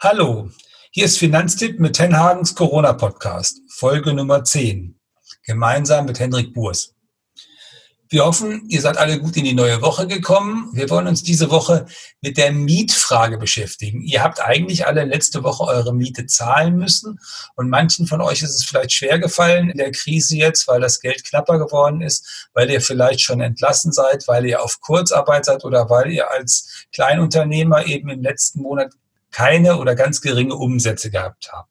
Hallo, hier ist Finanztipp mit Tenhagens Corona-Podcast, Folge Nummer 10, gemeinsam mit Hendrik Burs. Wir hoffen, ihr seid alle gut in die neue Woche gekommen. Wir wollen uns diese Woche mit der Mietfrage beschäftigen. Ihr habt eigentlich alle letzte Woche eure Miete zahlen müssen und manchen von euch ist es vielleicht schwer gefallen in der Krise jetzt, weil das Geld knapper geworden ist, weil ihr vielleicht schon entlassen seid, weil ihr auf Kurzarbeit seid oder weil ihr als Kleinunternehmer eben im letzten Monat keine oder ganz geringe Umsätze gehabt haben.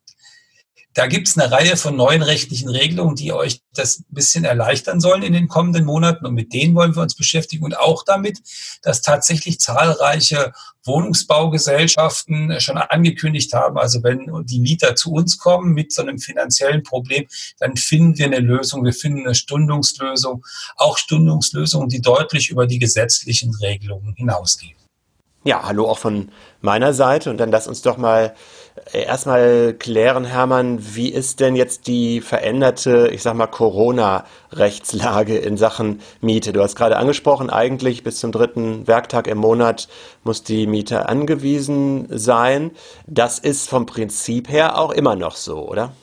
Da gibt es eine Reihe von neuen rechtlichen Regelungen, die euch das ein bisschen erleichtern sollen in den kommenden Monaten. Und mit denen wollen wir uns beschäftigen. Und auch damit, dass tatsächlich zahlreiche Wohnungsbaugesellschaften schon angekündigt haben, also wenn die Mieter zu uns kommen mit so einem finanziellen Problem, dann finden wir eine Lösung. Wir finden eine Stundungslösung, auch Stundungslösungen, die deutlich über die gesetzlichen Regelungen hinausgehen. Ja, hallo auch von meiner Seite und dann lass uns doch mal äh, erstmal klären, Hermann, wie ist denn jetzt die veränderte, ich sag mal, Corona-Rechtslage in Sachen Miete? Du hast gerade angesprochen, eigentlich bis zum dritten Werktag im Monat muss die Miete angewiesen sein. Das ist vom Prinzip her auch immer noch so, oder?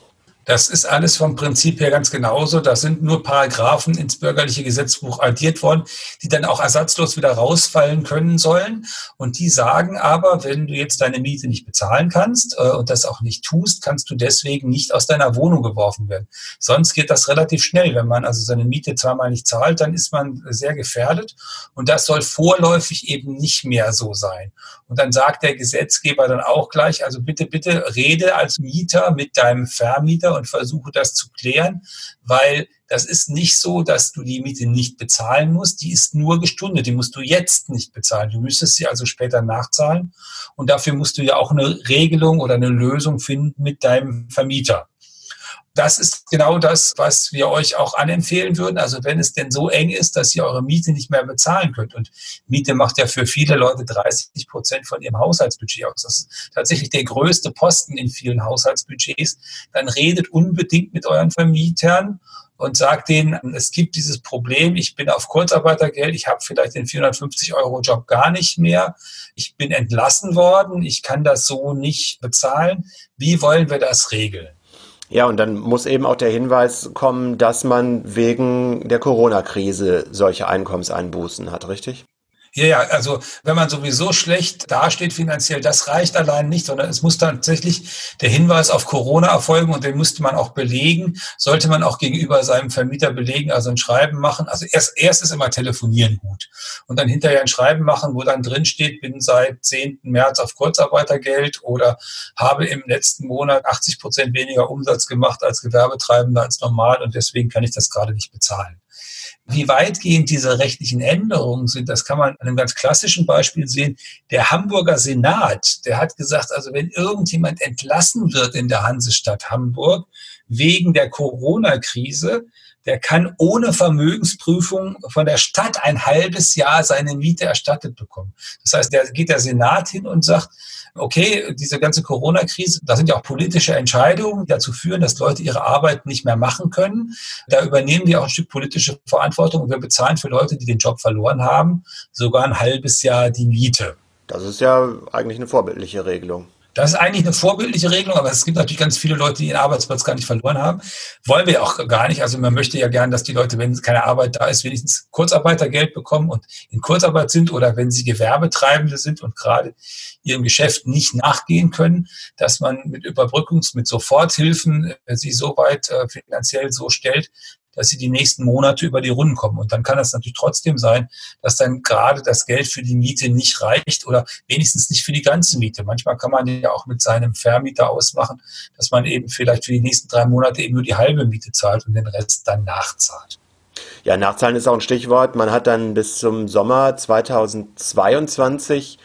Das ist alles vom Prinzip her ganz genauso. Da sind nur Paragraphen ins bürgerliche Gesetzbuch addiert worden, die dann auch ersatzlos wieder rausfallen können sollen. Und die sagen aber, wenn du jetzt deine Miete nicht bezahlen kannst äh, und das auch nicht tust, kannst du deswegen nicht aus deiner Wohnung geworfen werden. Sonst geht das relativ schnell. Wenn man also seine Miete zweimal nicht zahlt, dann ist man sehr gefährdet. Und das soll vorläufig eben nicht mehr so sein. Und dann sagt der Gesetzgeber dann auch gleich, also bitte, bitte rede als Mieter mit deinem Vermieter und versuche das zu klären, weil das ist nicht so, dass du die Miete nicht bezahlen musst. Die ist nur gestundet. Die musst du jetzt nicht bezahlen. Du müsstest sie also später nachzahlen. Und dafür musst du ja auch eine Regelung oder eine Lösung finden mit deinem Vermieter das ist genau das, was wir euch auch anempfehlen würden. Also wenn es denn so eng ist, dass ihr eure Miete nicht mehr bezahlen könnt. Und Miete macht ja für viele Leute 30 Prozent von ihrem Haushaltsbudget aus. Das ist tatsächlich der größte Posten in vielen Haushaltsbudgets. Dann redet unbedingt mit euren Vermietern und sagt denen, es gibt dieses Problem, ich bin auf Kurzarbeitergeld, ich habe vielleicht den 450 Euro Job gar nicht mehr, ich bin entlassen worden, ich kann das so nicht bezahlen. Wie wollen wir das regeln? Ja, und dann muss eben auch der Hinweis kommen, dass man wegen der Corona-Krise solche Einkommenseinbußen hat, richtig? Ja, ja, also wenn man sowieso schlecht dasteht finanziell, das reicht allein nicht, sondern es muss tatsächlich der Hinweis auf Corona erfolgen und den müsste man auch belegen, sollte man auch gegenüber seinem Vermieter belegen, also ein Schreiben machen. Also erst, erst ist immer telefonieren gut und dann hinterher ein Schreiben machen, wo dann drin steht, bin seit 10. März auf Kurzarbeitergeld oder habe im letzten Monat 80 Prozent weniger Umsatz gemacht als Gewerbetreibender als normal und deswegen kann ich das gerade nicht bezahlen. Wie weitgehend diese rechtlichen Änderungen sind, das kann man an einem ganz klassischen Beispiel sehen. Der Hamburger Senat, der hat gesagt, also wenn irgendjemand entlassen wird in der Hansestadt Hamburg wegen der Corona-Krise, der kann ohne Vermögensprüfung von der Stadt ein halbes Jahr seine Miete erstattet bekommen. Das heißt, da geht der Senat hin und sagt, okay, diese ganze Corona-Krise, da sind ja auch politische Entscheidungen, die dazu führen, dass Leute ihre Arbeit nicht mehr machen können. Da übernehmen wir auch ein Stück politische Verantwortung und wir bezahlen für Leute, die den Job verloren haben, sogar ein halbes Jahr die Miete. Das ist ja eigentlich eine vorbildliche Regelung. Das ist eigentlich eine vorbildliche Regelung, aber es gibt natürlich ganz viele Leute, die ihren Arbeitsplatz gar nicht verloren haben. Wollen wir auch gar nicht. Also man möchte ja gern, dass die Leute, wenn keine Arbeit da ist, wenigstens Kurzarbeitergeld bekommen und in Kurzarbeit sind oder wenn sie Gewerbetreibende sind und gerade ihrem Geschäft nicht nachgehen können, dass man mit Überbrückungs-, mit Soforthilfen äh, sie so weit äh, finanziell so stellt, dass sie die nächsten Monate über die Runden kommen. Und dann kann es natürlich trotzdem sein, dass dann gerade das Geld für die Miete nicht reicht oder wenigstens nicht für die ganze Miete. Manchmal kann man ja auch mit seinem Vermieter ausmachen, dass man eben vielleicht für die nächsten drei Monate eben nur die halbe Miete zahlt und den Rest dann nachzahlt. Ja, Nachzahlen ist auch ein Stichwort. Man hat dann bis zum Sommer 2022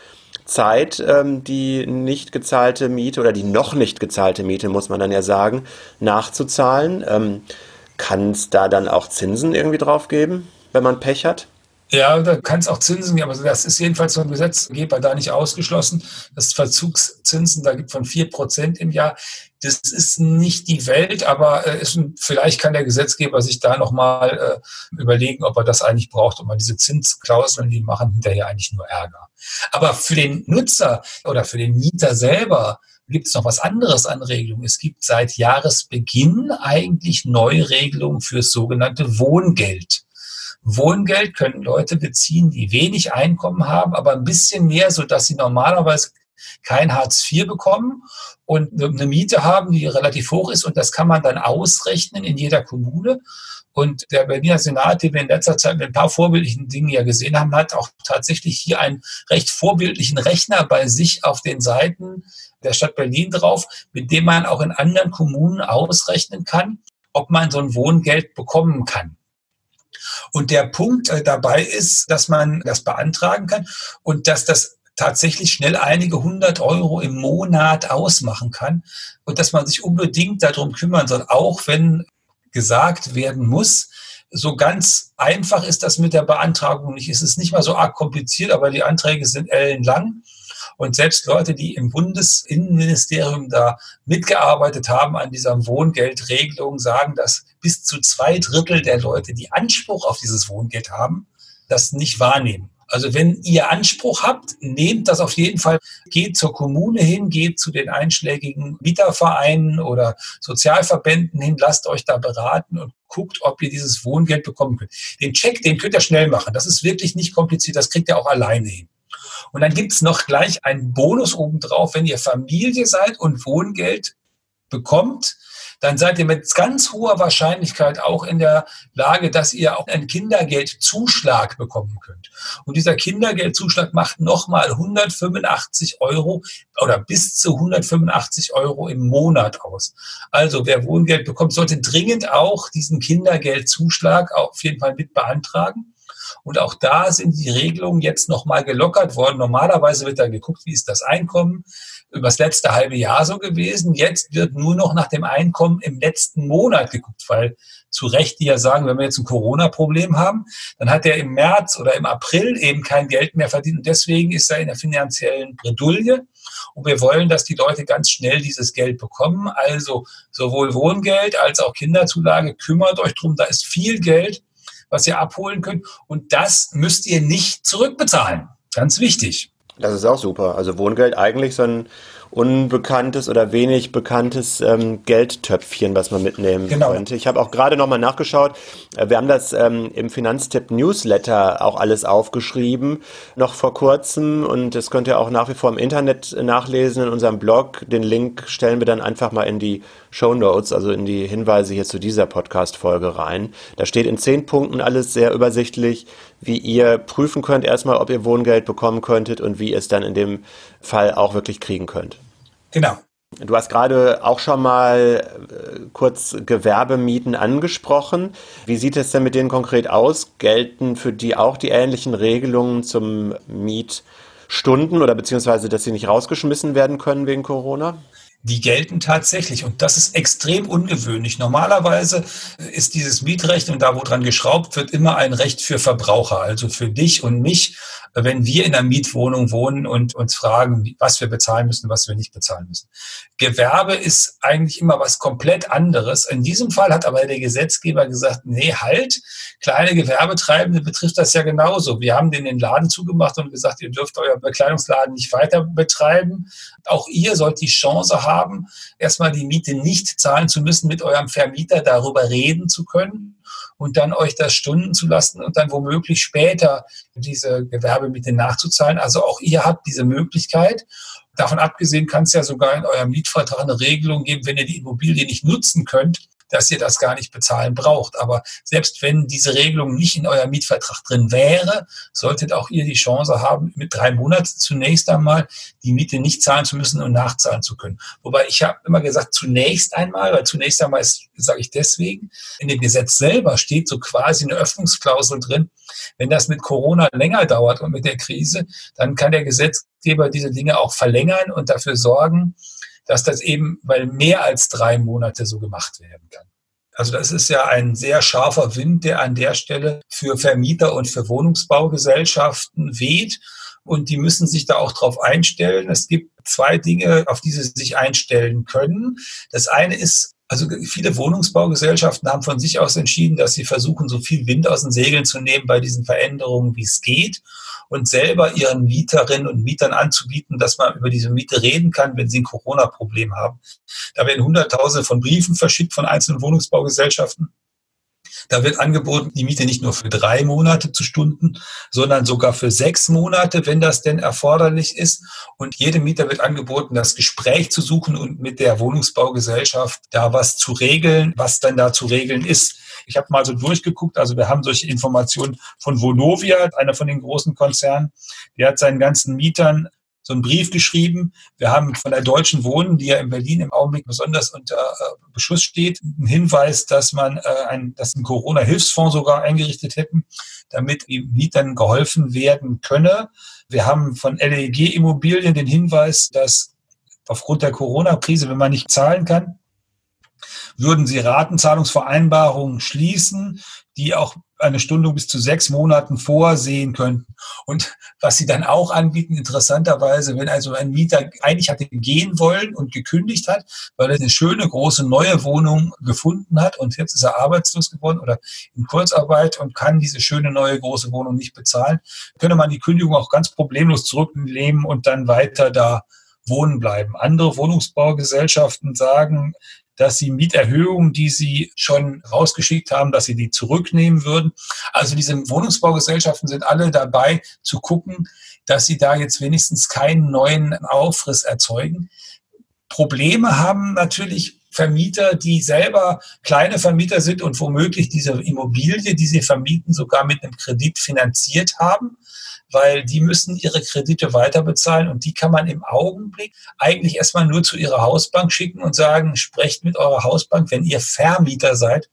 Zeit ähm, die nicht gezahlte Miete oder die noch nicht gezahlte Miete, muss man dann ja sagen, nachzuzahlen. Ähm, kann es da dann auch Zinsen irgendwie drauf geben, wenn man Pech hat? Ja, da kann es auch Zinsen geben, aber das ist jedenfalls vom Gesetzgeber da nicht ausgeschlossen. Das Verzugszinsen da gibt von vier Prozent im Jahr. Das ist nicht die Welt, aber äh, ist, vielleicht kann der Gesetzgeber sich da nochmal äh, überlegen, ob er das eigentlich braucht. Und mal diese Zinsklauseln, die machen hinterher eigentlich nur Ärger. Aber für den Nutzer oder für den Mieter selber gibt es noch was anderes an Regelungen. Es gibt seit Jahresbeginn eigentlich Neuregelungen fürs sogenannte Wohngeld. Wohngeld können Leute beziehen, die wenig Einkommen haben, aber ein bisschen mehr, sodass sie normalerweise kein Hartz IV bekommen und eine Miete haben, die relativ hoch ist. Und das kann man dann ausrechnen in jeder Kommune. Und der Berliner Senat, den wir in letzter Zeit mit ein paar vorbildlichen Dingen ja gesehen haben, hat auch tatsächlich hier einen recht vorbildlichen Rechner bei sich auf den Seiten der Stadt Berlin drauf, mit dem man auch in anderen Kommunen ausrechnen kann, ob man so ein Wohngeld bekommen kann. Und der Punkt äh, dabei ist, dass man das beantragen kann und dass das tatsächlich schnell einige hundert Euro im Monat ausmachen kann und dass man sich unbedingt darum kümmern soll, auch wenn gesagt werden muss, so ganz einfach ist das mit der Beantragung nicht. Es ist nicht mal so arg kompliziert, aber die Anträge sind ellenlang. Und selbst Leute, die im Bundesinnenministerium da mitgearbeitet haben an dieser Wohngeldregelung, sagen, dass bis zu zwei Drittel der Leute, die Anspruch auf dieses Wohngeld haben, das nicht wahrnehmen. Also wenn ihr Anspruch habt, nehmt das auf jeden Fall, geht zur Kommune hin, geht zu den einschlägigen Mietervereinen oder Sozialverbänden hin, lasst euch da beraten und guckt, ob ihr dieses Wohngeld bekommen könnt. Den Check, den könnt ihr schnell machen. Das ist wirklich nicht kompliziert, das kriegt ihr auch alleine hin. Und dann gibt's noch gleich einen Bonus obendrauf, wenn ihr Familie seid und Wohngeld bekommt, dann seid ihr mit ganz hoher Wahrscheinlichkeit auch in der Lage, dass ihr auch einen Kindergeldzuschlag bekommen könnt. Und dieser Kindergeldzuschlag macht nochmal 185 Euro oder bis zu 185 Euro im Monat aus. Also wer Wohngeld bekommt, sollte dringend auch diesen Kindergeldzuschlag auf jeden Fall mit beantragen. Und auch da sind die Regelungen jetzt nochmal gelockert worden. Normalerweise wird da geguckt, wie ist das Einkommen, übers letzte halbe Jahr so gewesen. Jetzt wird nur noch nach dem Einkommen im letzten Monat geguckt, weil zu Recht die ja sagen, wenn wir jetzt ein Corona-Problem haben, dann hat er im März oder im April eben kein Geld mehr verdient und deswegen ist er in der finanziellen Bredouille. Und wir wollen, dass die Leute ganz schnell dieses Geld bekommen. Also sowohl Wohngeld als auch Kinderzulage. Kümmert euch drum. Da ist viel Geld, was ihr abholen könnt. Und das müsst ihr nicht zurückbezahlen. Ganz wichtig. Das ist auch super. Also Wohngeld eigentlich so ein unbekanntes oder wenig bekanntes ähm, Geldtöpfchen, was man mitnehmen genau. könnte. Ich habe auch gerade nochmal nachgeschaut. Äh, wir haben das ähm, im Finanztipp Newsletter auch alles aufgeschrieben, noch vor kurzem. Und das könnt ihr auch nach wie vor im Internet nachlesen in unserem Blog. Den Link stellen wir dann einfach mal in die Show Notes, also in die Hinweise hier zu dieser Podcast-Folge rein. Da steht in zehn Punkten alles sehr übersichtlich, wie ihr prüfen könnt erstmal, ob ihr Wohngeld bekommen könntet und wie ihr es dann in dem Fall auch wirklich kriegen könnt. Genau. Du hast gerade auch schon mal äh, kurz Gewerbemieten angesprochen. Wie sieht es denn mit denen konkret aus? Gelten für die auch die ähnlichen Regelungen zum Mietstunden oder beziehungsweise, dass sie nicht rausgeschmissen werden können wegen Corona? Die gelten tatsächlich. Und das ist extrem ungewöhnlich. Normalerweise ist dieses Mietrecht und da, wo dran geschraubt wird, immer ein Recht für Verbraucher, also für dich und mich, wenn wir in einer Mietwohnung wohnen und uns fragen, was wir bezahlen müssen, was wir nicht bezahlen müssen. Gewerbe ist eigentlich immer was komplett anderes. In diesem Fall hat aber der Gesetzgeber gesagt, nee, halt, kleine Gewerbetreibende betrifft das ja genauso. Wir haben den Laden zugemacht und gesagt, ihr dürft euer Bekleidungsladen nicht weiter betreiben. Auch ihr sollt die Chance haben, erstmal die Miete nicht zahlen zu müssen, mit eurem Vermieter darüber reden zu können und dann euch das stunden zu lassen und dann womöglich später diese Gewerbemiete nachzuzahlen. Also auch ihr habt diese Möglichkeit. Davon abgesehen kann es ja sogar in eurem Mietvertrag eine Regelung geben, wenn ihr die Immobilie nicht nutzen könnt, dass ihr das gar nicht bezahlen braucht. Aber selbst wenn diese Regelung nicht in eurem Mietvertrag drin wäre, solltet auch ihr die Chance haben, mit drei Monaten zunächst einmal die Miete nicht zahlen zu müssen und nachzahlen zu können. Wobei ich habe immer gesagt, zunächst einmal, weil zunächst einmal sage ich deswegen, in dem Gesetz selber steht so quasi eine Öffnungsklausel drin. Wenn das mit Corona länger dauert und mit der Krise, dann kann der Gesetzgeber diese Dinge auch verlängern und dafür sorgen, dass das eben, weil mehr als drei Monate so gemacht werden kann. Also das ist ja ein sehr scharfer Wind, der an der Stelle für Vermieter und für Wohnungsbaugesellschaften weht. Und die müssen sich da auch drauf einstellen. Es gibt zwei Dinge, auf die sie sich einstellen können. Das eine ist, also viele Wohnungsbaugesellschaften haben von sich aus entschieden, dass sie versuchen, so viel Wind aus den Segeln zu nehmen bei diesen Veränderungen, wie es geht und selber ihren Mieterinnen und Mietern anzubieten, dass man über diese Miete reden kann, wenn sie ein Corona-Problem haben. Da werden Hunderttausende von Briefen verschickt von einzelnen Wohnungsbaugesellschaften da wird angeboten, die Miete nicht nur für drei Monate zu stunden, sondern sogar für sechs Monate, wenn das denn erforderlich ist. Und jedem Mieter wird angeboten, das Gespräch zu suchen und mit der Wohnungsbaugesellschaft da was zu regeln, was dann da zu regeln ist. Ich habe mal so durchgeguckt, also wir haben solche Informationen von Vonovia, einer von den großen Konzernen, der hat seinen ganzen Mietern so einen Brief geschrieben. Wir haben von der Deutschen Wohnen, die ja in Berlin im Augenblick besonders unter äh, Beschuss steht, einen Hinweis, dass man äh, dass ein Corona-Hilfsfonds sogar eingerichtet hätten, damit Mietern geholfen werden könne. Wir haben von LEG Immobilien den Hinweis, dass aufgrund der Corona-Krise, wenn man nicht zahlen kann, würden sie Ratenzahlungsvereinbarungen schließen, die auch eine Stundung bis zu sechs Monaten vorsehen könnten. Und was sie dann auch anbieten, interessanterweise, wenn also ein Mieter eigentlich hatte gehen wollen und gekündigt hat, weil er eine schöne große neue Wohnung gefunden hat und jetzt ist er arbeitslos geworden oder in Kurzarbeit und kann diese schöne neue große Wohnung nicht bezahlen, könne man die Kündigung auch ganz problemlos zurücknehmen und dann weiter da wohnen bleiben. Andere Wohnungsbaugesellschaften sagen, dass sie Mieterhöhungen, die sie schon rausgeschickt haben, dass sie die zurücknehmen würden. Also diese Wohnungsbaugesellschaften sind alle dabei zu gucken, dass sie da jetzt wenigstens keinen neuen Aufriss erzeugen. Probleme haben natürlich Vermieter, die selber kleine Vermieter sind und womöglich diese Immobilie, die sie vermieten, sogar mit einem Kredit finanziert haben weil die müssen ihre Kredite weiter bezahlen und die kann man im Augenblick eigentlich erstmal nur zu ihrer Hausbank schicken und sagen, sprecht mit eurer Hausbank, wenn ihr Vermieter seid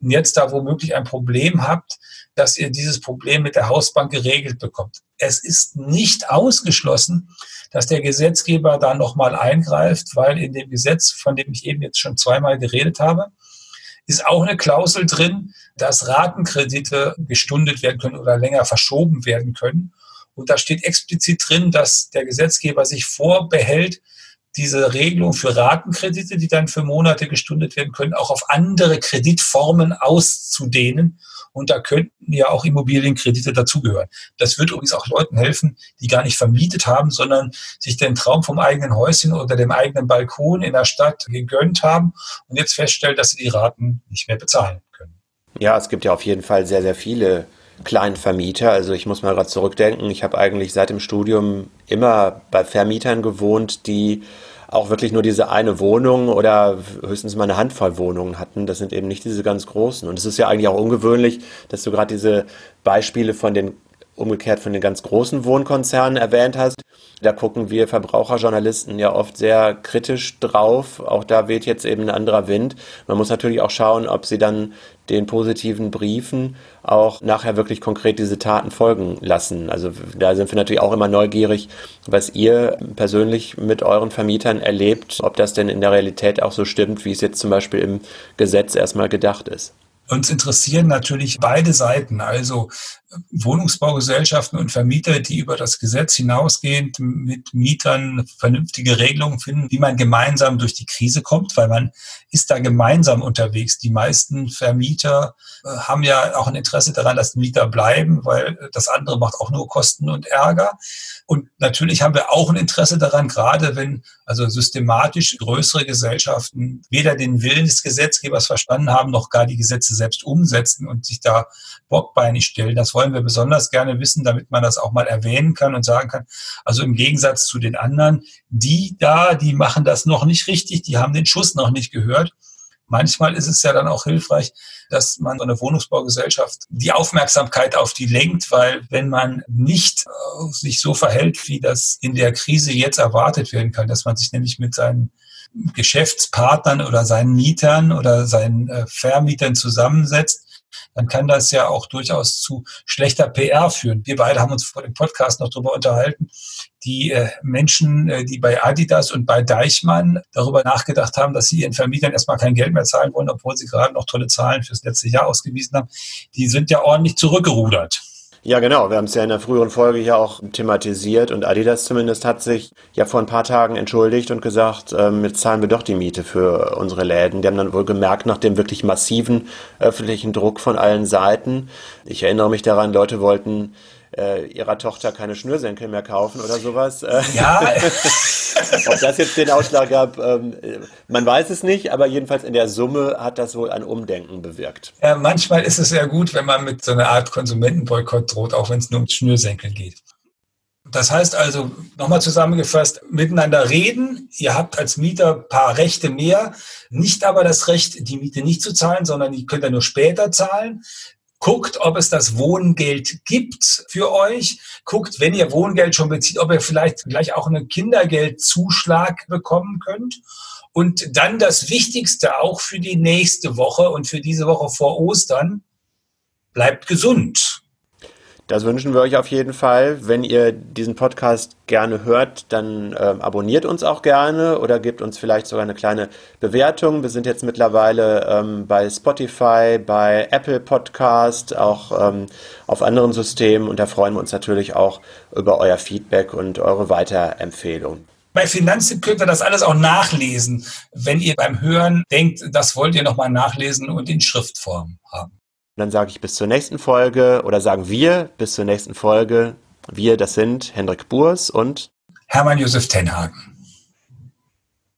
und jetzt da womöglich ein Problem habt, dass ihr dieses Problem mit der Hausbank geregelt bekommt. Es ist nicht ausgeschlossen, dass der Gesetzgeber da nochmal eingreift, weil in dem Gesetz, von dem ich eben jetzt schon zweimal geredet habe, ist auch eine Klausel drin, dass Ratenkredite gestundet werden können oder länger verschoben werden können. Und da steht explizit drin, dass der Gesetzgeber sich vorbehält, diese Regelung für Ratenkredite, die dann für Monate gestundet werden können, auch auf andere Kreditformen auszudehnen und da könnten ja auch Immobilienkredite dazugehören. Das wird übrigens auch Leuten helfen, die gar nicht vermietet haben, sondern sich den Traum vom eigenen Häuschen oder dem eigenen Balkon in der Stadt gegönnt haben und jetzt feststellen, dass sie die Raten nicht mehr bezahlen können. Ja, es gibt ja auf jeden Fall sehr, sehr viele Kleinvermieter. Also ich muss mal gerade zurückdenken. Ich habe eigentlich seit dem Studium immer bei Vermietern gewohnt, die auch wirklich nur diese eine Wohnung oder höchstens mal eine Handvoll Wohnungen hatten. Das sind eben nicht diese ganz großen. Und es ist ja eigentlich auch ungewöhnlich, dass du gerade diese Beispiele von den umgekehrt von den ganz großen Wohnkonzernen erwähnt hast. Da gucken wir Verbraucherjournalisten ja oft sehr kritisch drauf. Auch da weht jetzt eben ein anderer Wind. Man muss natürlich auch schauen, ob sie dann den positiven Briefen auch nachher wirklich konkret diese Taten folgen lassen. Also da sind wir natürlich auch immer neugierig, was ihr persönlich mit euren Vermietern erlebt, ob das denn in der Realität auch so stimmt, wie es jetzt zum Beispiel im Gesetz erstmal gedacht ist. Uns interessieren natürlich beide Seiten, also Wohnungsbaugesellschaften und Vermieter, die über das Gesetz hinausgehend mit Mietern vernünftige Regelungen finden, wie man gemeinsam durch die Krise kommt, weil man ist da gemeinsam unterwegs. Die meisten Vermieter äh, haben ja auch ein Interesse daran, dass Mieter bleiben, weil das andere macht auch nur Kosten und Ärger. Und natürlich haben wir auch ein Interesse daran, gerade wenn also systematisch größere Gesellschaften weder den Willen des Gesetzgebers verstanden haben, noch gar die Gesetze selbst umsetzen und sich da bockbeinig stellen. Das wollen wir besonders gerne wissen, damit man das auch mal erwähnen kann und sagen kann, also im Gegensatz zu den anderen, die da, die machen das noch nicht richtig, die haben den Schuss noch nicht gehört. Manchmal ist es ja dann auch hilfreich, dass man so eine Wohnungsbaugesellschaft die Aufmerksamkeit auf die lenkt, weil wenn man nicht äh, sich so verhält, wie das in der Krise jetzt erwartet werden kann, dass man sich nämlich mit seinen Geschäftspartnern oder seinen Mietern oder seinen äh, Vermietern zusammensetzt, dann kann das ja auch durchaus zu schlechter PR führen. Wir beide haben uns vor dem Podcast noch darüber unterhalten, die äh, Menschen, äh, die bei Adidas und bei Deichmann darüber nachgedacht haben, dass sie ihren Vermietern erstmal kein Geld mehr zahlen wollen, obwohl sie gerade noch tolle Zahlen fürs letzte Jahr ausgewiesen haben, die sind ja ordentlich zurückgerudert. Ja, genau. Wir haben es ja in der früheren Folge hier auch thematisiert und Adidas zumindest hat sich ja vor ein paar Tagen entschuldigt und gesagt, ähm, jetzt zahlen wir doch die Miete für unsere Läden. Die haben dann wohl gemerkt, nach dem wirklich massiven öffentlichen Druck von allen Seiten. Ich erinnere mich daran, Leute wollten äh, ihrer Tochter keine Schnürsenkel mehr kaufen oder sowas. Äh, ja. Ob das jetzt den Ausschlag gab, ähm, man weiß es nicht, aber jedenfalls in der Summe hat das wohl ein Umdenken bewirkt. Ja, manchmal ist es sehr gut, wenn man mit so einer Art Konsumentenboykott droht, auch wenn es nur um Schnürsenkel geht. Das heißt also, nochmal zusammengefasst, miteinander reden. Ihr habt als Mieter ein paar Rechte mehr, nicht aber das Recht, die Miete nicht zu zahlen, sondern die könnt ihr nur später zahlen. Guckt, ob es das Wohngeld gibt für euch. Guckt, wenn ihr Wohngeld schon bezieht, ob ihr vielleicht gleich auch einen Kindergeldzuschlag bekommen könnt. Und dann das Wichtigste auch für die nächste Woche und für diese Woche vor Ostern, bleibt gesund. Das wünschen wir euch auf jeden Fall. Wenn ihr diesen Podcast gerne hört, dann ähm, abonniert uns auch gerne oder gebt uns vielleicht sogar eine kleine Bewertung. Wir sind jetzt mittlerweile ähm, bei Spotify, bei Apple Podcast, auch ähm, auf anderen Systemen und da freuen wir uns natürlich auch über euer Feedback und eure Weiterempfehlung. Bei Finanztipp könnt ihr das alles auch nachlesen, wenn ihr beim Hören denkt, das wollt ihr nochmal nachlesen und in Schriftform haben. Und dann sage ich bis zur nächsten Folge oder sagen wir bis zur nächsten Folge. Wir, das sind Hendrik Burs und Hermann Josef Tenhagen.